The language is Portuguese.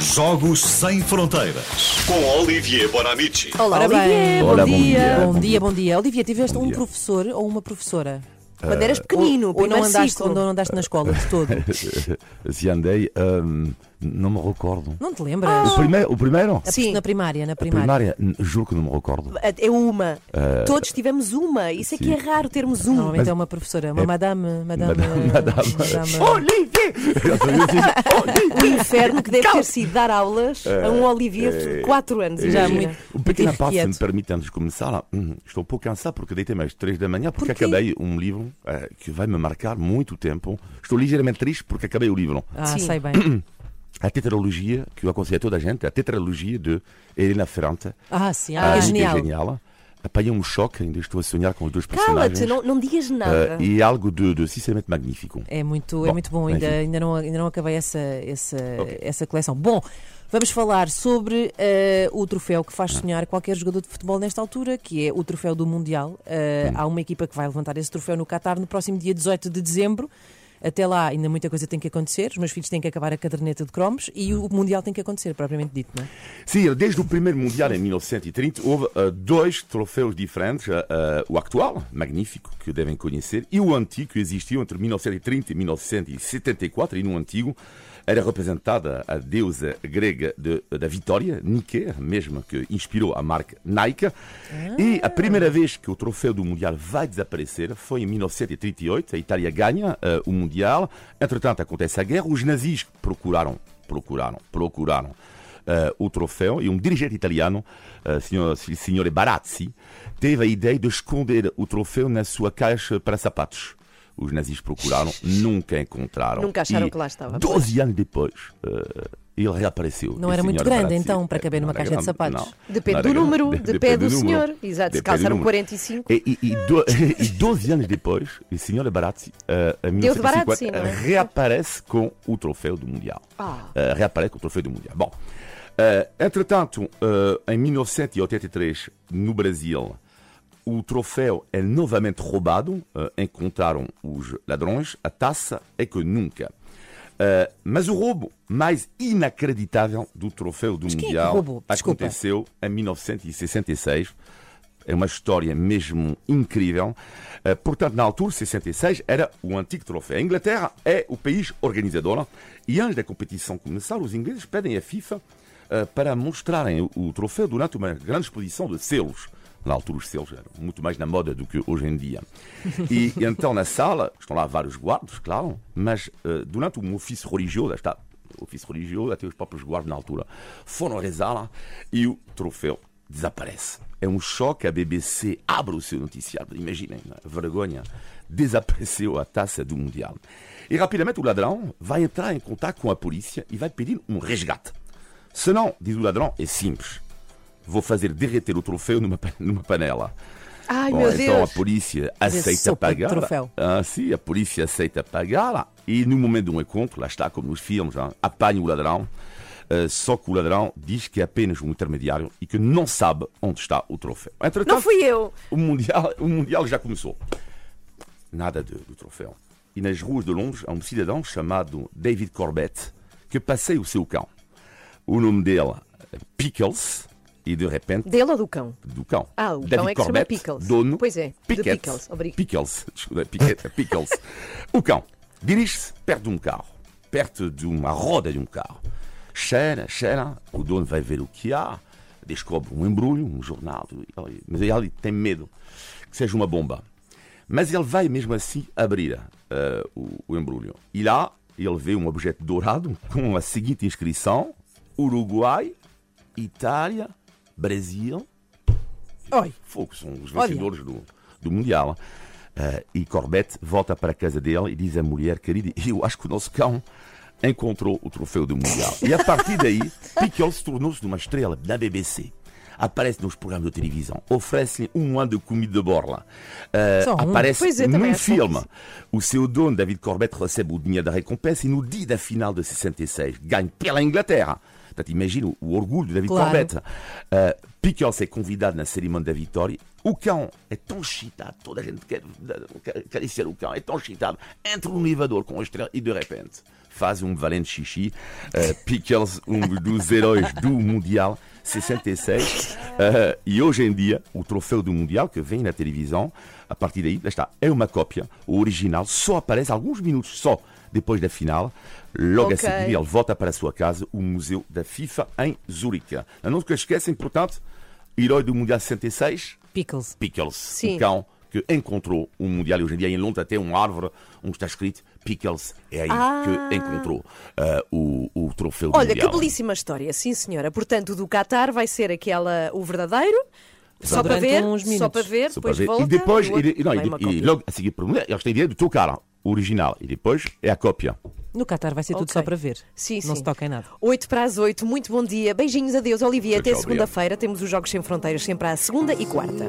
Jogos Sem Fronteiras com Olivier Bonamici. Olá, Olivier. bem, bom, Olá, dia. bom dia. Bom dia, bom dia. Olivia, tiveste um dia. professor ou uma professora? Quando eras pequenino, ou, ou não andaste, ciclo. ou não andaste na escola de todo? Se andei, hum, não me recordo. Não te lembras? O primeiro? O primeiro? Sim. Na primária, na A primária. primária, juro que não me recordo. É uma. Todos tivemos uma. Isso é que é raro termos um. Normalmente é uma professora, uma madame, madame, Madame- madame. madame- Olivier! O inferno que deve ter sido dar aulas a um Olivier de 4 anos. Já muito- Um pequeno muito passo, se me permite, antes de começar, hum, estou um pouco cansado porque deitei mais 3 da manhã porque Porquê? acabei um livro eh, que vai me marcar muito tempo. Estou ligeiramente triste porque acabei o livro. Ah, Sim. sei bem. A tetralogia, que eu aconselho a toda a gente, a tetralogia de Helena Ferrante. Ah, sim, Ah, ah, é que genial. genial. Apanhei um choque, ainda estou a sonhar com os dois Cala-te, personagens. não, não digas Eh, nada. e é algo de, de sinceramente magnífico. É muito, é Bom, muito bom, ainda, ainda, não, ainda não acabei essa, essa, Ok. essa coleção. Bom, vamos falar sobre eh, o troféu que Ah. faz sonhar qualquer jogador de futebol nesta altura, que é o troféu do Mundial. Hum. Há uma equipa que vai levantar esse troféu no Qatar no próximo dia 18 de dezembro. Até lá ainda muita coisa tem que acontecer, os meus filhos têm que acabar a caderneta de cromos e o Mundial tem que acontecer, propriamente dito, não é? Sim, desde o primeiro Mundial em 1930 houve eh, dois troféus diferentes. eh, o atual, magnífico, que devem conhecer, e o antigo, que existiu entre 1930 e 1974. E no antigo era representada a deusa grega de- da vitória, Nike, mesmo que inspirou a marca Nike. E a primeira vez que o troféu do Mundial vai desaparecer foi em 1938. A Itália ganha eh, o Mundial. Entretanto, acontece a guerra. Os nazis procuraram, procuraram, procuraram eh, o troféu e um dirigente italiano, uh, signor, signore Barazzi, teve a ideia de esconder o troféu na sua caixa para sapatos. Os nazis procuraram, nunca encontraram. Nunca acharam E que lá estava. 12 anos depois, eh, ele reapareceu. Não era muito grande, Barazzi. então, para caber numa caixa de grande, sapatos? não. Depende Não do número, grande. depende do número. senhor. Exato, se Depende calçar do um número. 45. E, e, e, do, e 12 anos depois, o senhor Barazzi, eh, em Deu de 1950, Barazzi, é? reaparece com o troféu do Mundial. Ah. Eh, reaparece com o troféu do Mundial. Bom, eh, entretanto, eh, em 1983, no Brasil, o troféu é novamente roubado. encontraram os ladrões. A taça é que nunca. Eh, mas o roubo mais inacreditável do troféu do quem é Mundial? Desculpa. aconteceu em 1966. É uma história mesmo incrível. Eh, portanto, na altura, 66, era o antigo troféu. A Inglaterra é o país organizador e antes da competição começar, os ingleses pedem à FIFA eh, para mostrarem o, o troféu durante uma grande exposição de selos. Na altura, os selos eram muito mais na moda do que hoje em dia. E então, na sala, estão lá vários guardas, claro, mas eh, durante um ofício religioso, está, ofício religioso, até os próprios guardas na altura, foram rezar lá e o troféu desaparece. É um choque, a BBC abre o seu noticiário, imaginem, a vergonha, desapareceu a taça do Mundial. E rapidamente o ladrão vai entrar em contato com a polícia e vai pedir um resgate. Senão, diz o ladrão, é simples. Vou fazer derreter o troféu numa, numa panela. Ai, Bom, meu então Deus. a polícia aceita de pagar. Ah, sim, a polícia aceita pagar. E no momento do encontro, lá está, como nos filmes, hein, apanha o ladrão. Ah, só que o ladrão diz que é apenas um intermediário e que não sabe onde está o troféu. Entretanto, Não fui eu. o mundial, o mundial já começou. Nada de- do troféu. E nas ruas de Londres há um cidadão chamado David Corbett que passeia o seu cão. O nome dele é Pickles e de repente Dele ou do cão? do cão. Ah, o David cão é que se chama Corbett, Pickles. Dono, Pois é, Pickett, Pickles, obrigado. Pickles, desculpa, Pickett, Pickles. o cão dirige-se perto de um carro, perto de uma roda de um carro. Cheira, cheira, o dono vai ver o que há, descobre um embrulho, um jornal, mas ele tem medo que seja uma bomba. Mas ele vai mesmo assim abrir eh, o, o embrulho. E lá ele vê um objeto dourado com a seguinte inscrição: Uruguai, Itália, Brasil, Oi, Fogo, são os vencedores do, do Mundial. Eh, e Corbett volta para a casa dele e diz à mulher, querida, eu acho que o nosso cão encontrou o troféu do Mundial. E a partir daí, Pickles tornou-se uma estrela da BBC. Aparece nos programas de televisão, oferece-lhe um ano de comida de borla. Só um? aparece é, num que filme. O seu dono, David Corbett, recebe o dinheiro da recompensa e no dia da final de 66 ganha pela Inglaterra. Portanto, imagina o, orgulho de David Claro. Corbett. Uh, Pickles é convidado na cerimônia da vitória O cão é tão excitado, toda a gente quer acariciar o cão, é tão excitado, entra no elevador com a estrela e de repente faz um valente xixi. Uh, Pickles, um dos heróis do Mundial 66. Uh, e hoje em dia, o troféu do Mundial que vem na televisão, a partir daí, está, é uma cópia. O original só aparece alguns minutos só depois da final. Logo okay. a seguir, ele volta para a sua casa, o Museu da FIFA em Zurique. Não se esquecem, portanto, herói do Mundial 66. Pickles. Pickles, Sim. o cão que encontrou o Mundial. E hoje em dia, em Londres, até uma árvore onde está escrito Pickles. É aí ah. que encontrou uh, o, o troféu Olha, mundial. que belíssima história, sim senhora. Portanto, do Qatar vai ser aquela, o verdadeiro. Só para, ver, só para ver, só depois para ver, volta. E depois, e, e, não, e, e, logo a seguir, eles têm direito de tocar o original e depois é a cópia. No Qatar vai ser tudo só para ver. Sim, Não sim. se toca em nada. 8 para as 8, muito bom dia. Beijinhos, adeus, Olivia. Até segunda-feira. Temos os Jogos Sem Fronteiras sempre à segunda e quarta.